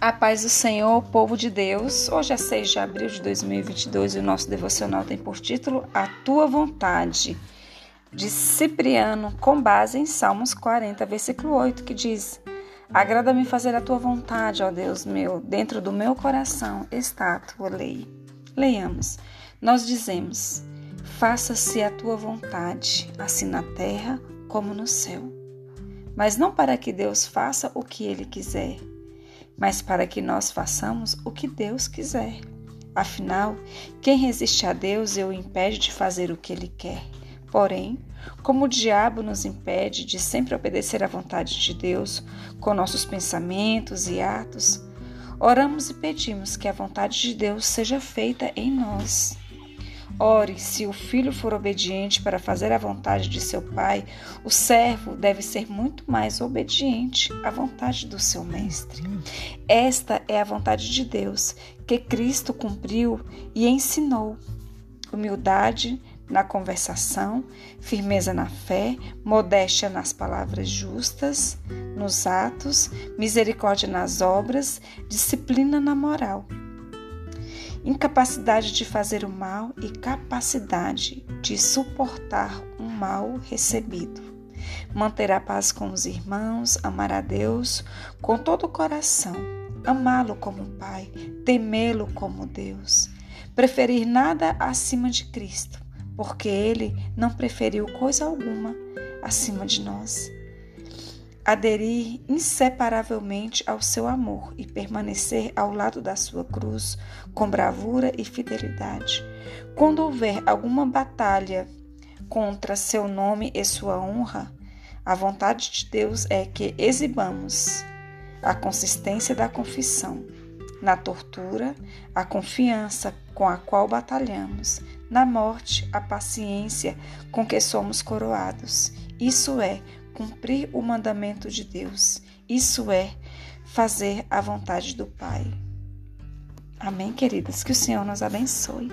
A paz do Senhor, povo de Deus. Hoje é 6 de abril de 2022 e o nosso devocional tem por título A Tua Vontade, de Cipriano, com base em Salmos 40, versículo 8, que diz: Agrada-me fazer a tua vontade, ó Deus meu, dentro do meu coração está a tua lei. Leiamos. Nós dizemos: Faça-se a tua vontade, assim na terra como no céu. Mas não para que Deus faça o que ele quiser mas para que nós façamos o que Deus quiser. Afinal, quem resiste a Deus e o impede de fazer o que ele quer? Porém, como o diabo nos impede de sempre obedecer à vontade de Deus com nossos pensamentos e atos, oramos e pedimos que a vontade de Deus seja feita em nós. Ore, se o filho for obediente para fazer a vontade de seu pai, o servo deve ser muito mais obediente à vontade do seu mestre. Esta é a vontade de Deus, que Cristo cumpriu e ensinou. Humildade na conversação, firmeza na fé, modéstia nas palavras justas, nos atos, misericórdia nas obras, disciplina na moral incapacidade de fazer o mal e capacidade de suportar o mal recebido. Manter a paz com os irmãos, amar a Deus com todo o coração, amá-lo como Pai, temê-lo como Deus, preferir nada acima de Cristo, porque Ele não preferiu coisa alguma acima de nós aderir inseparavelmente ao seu amor e permanecer ao lado da sua cruz com bravura e fidelidade. Quando houver alguma batalha contra seu nome e sua honra, a vontade de Deus é que exibamos a consistência da confissão. Na tortura, a confiança com a qual batalhamos. Na morte, a paciência com que somos coroados. Isso é cumprir o mandamento de Deus. Isso é fazer a vontade do Pai. Amém, queridas? Que o Senhor nos abençoe.